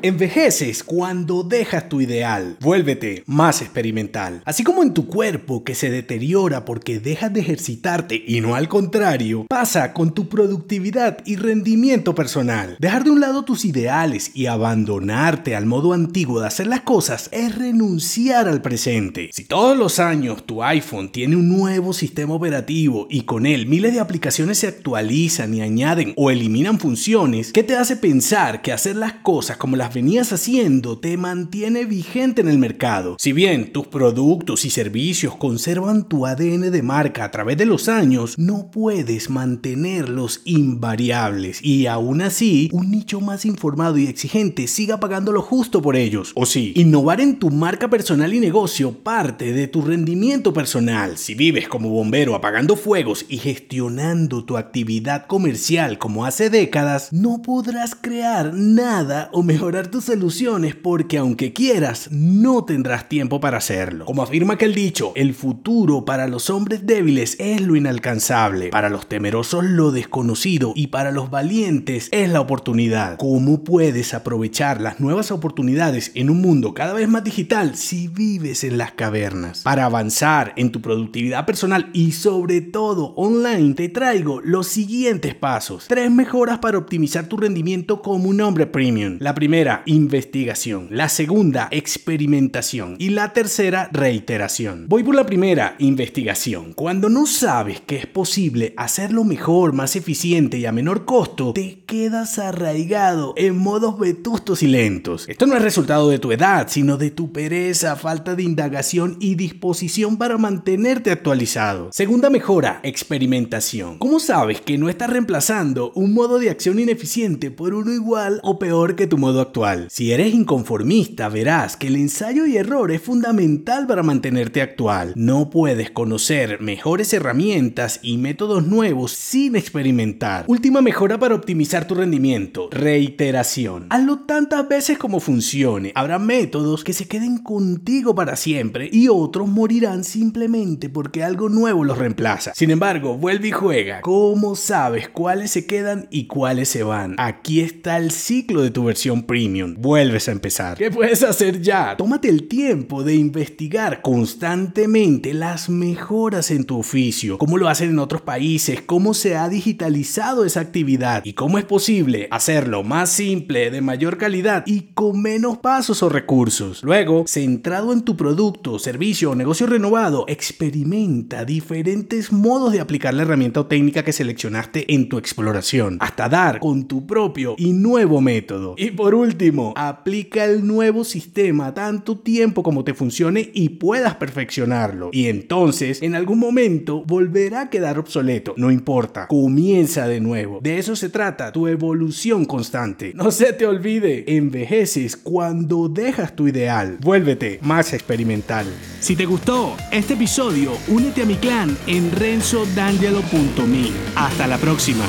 Envejeces cuando dejas tu ideal, vuélvete más experimental. Así como en tu cuerpo que se deteriora porque dejas de ejercitarte y no al contrario, pasa con tu productividad y rendimiento personal. Dejar de un lado tus ideales y abandonarte al modo antiguo de hacer las cosas es renunciar al presente. Si todos los años tu iPhone tiene un nuevo sistema operativo y con él miles de aplicaciones se actualizan y añaden o eliminan funciones, ¿qué te hace pensar que hacer las cosas como las venías haciendo te mantiene vigente en el mercado. Si bien tus productos y servicios conservan tu ADN de marca a través de los años, no puedes mantenerlos invariables y aún así un nicho más informado y exigente siga pagando lo justo por ellos. O sí, innovar en tu marca personal y negocio parte de tu rendimiento personal. Si vives como bombero apagando fuegos y gestionando tu actividad comercial como hace décadas, no podrás crear nada o mejorar tus soluciones porque aunque quieras, no tendrás tiempo para hacerlo. Como afirma aquel dicho, el futuro para los hombres débiles es lo inalcanzable, para los temerosos lo desconocido y para los valientes es la oportunidad. ¿Cómo puedes aprovechar las nuevas oportunidades en un mundo cada vez más digital si vives en las cavernas? Para avanzar en tu productividad personal y sobre todo online, te traigo los siguientes pasos. Tres mejoras para optimizar tu rendimiento como un hombre premium. La primera investigación. La segunda, experimentación. Y la tercera, reiteración. Voy por la primera, investigación. Cuando no sabes que es posible hacerlo mejor, más eficiente y a menor costo, te quedas arraigado en modos vetustos y lentos. Esto no es resultado de tu edad, sino de tu pereza, falta de indagación y disposición para mantenerte actualizado. Segunda mejora, experimentación. ¿Cómo sabes que no estás reemplazando un modo de acción ineficiente por uno igual o peor que tu modo actual? Si eres inconformista, verás que el ensayo y error es fundamental para mantenerte actual. No puedes conocer mejores herramientas y métodos nuevos sin experimentar. Última mejora para optimizar tu rendimiento. Reiteración. Hazlo tantas veces como funcione. Habrá métodos que se queden contigo para siempre y otros morirán simplemente porque algo nuevo los reemplaza. Sin embargo, vuelve y juega. ¿Cómo sabes cuáles se quedan y cuáles se van? Aquí está el ciclo de tu versión premium vuelves a empezar. ¿Qué puedes hacer ya? Tómate el tiempo de investigar constantemente las mejoras en tu oficio, cómo lo hacen en otros países, cómo se ha digitalizado esa actividad y cómo es posible hacerlo más simple, de mayor calidad y con menos pasos o recursos. Luego, centrado en tu producto, servicio o negocio renovado, experimenta diferentes modos de aplicar la herramienta o técnica que seleccionaste en tu exploración, hasta dar con tu propio y nuevo método. Y por último, último, aplica el nuevo sistema tanto tiempo como te funcione y puedas perfeccionarlo. Y entonces, en algún momento, volverá a quedar obsoleto. No importa, comienza de nuevo. De eso se trata, tu evolución constante. No se te olvide, envejeces cuando dejas tu ideal. Vuélvete más experimental. Si te gustó este episodio, únete a mi clan en renzodangelo.me. Hasta la próxima.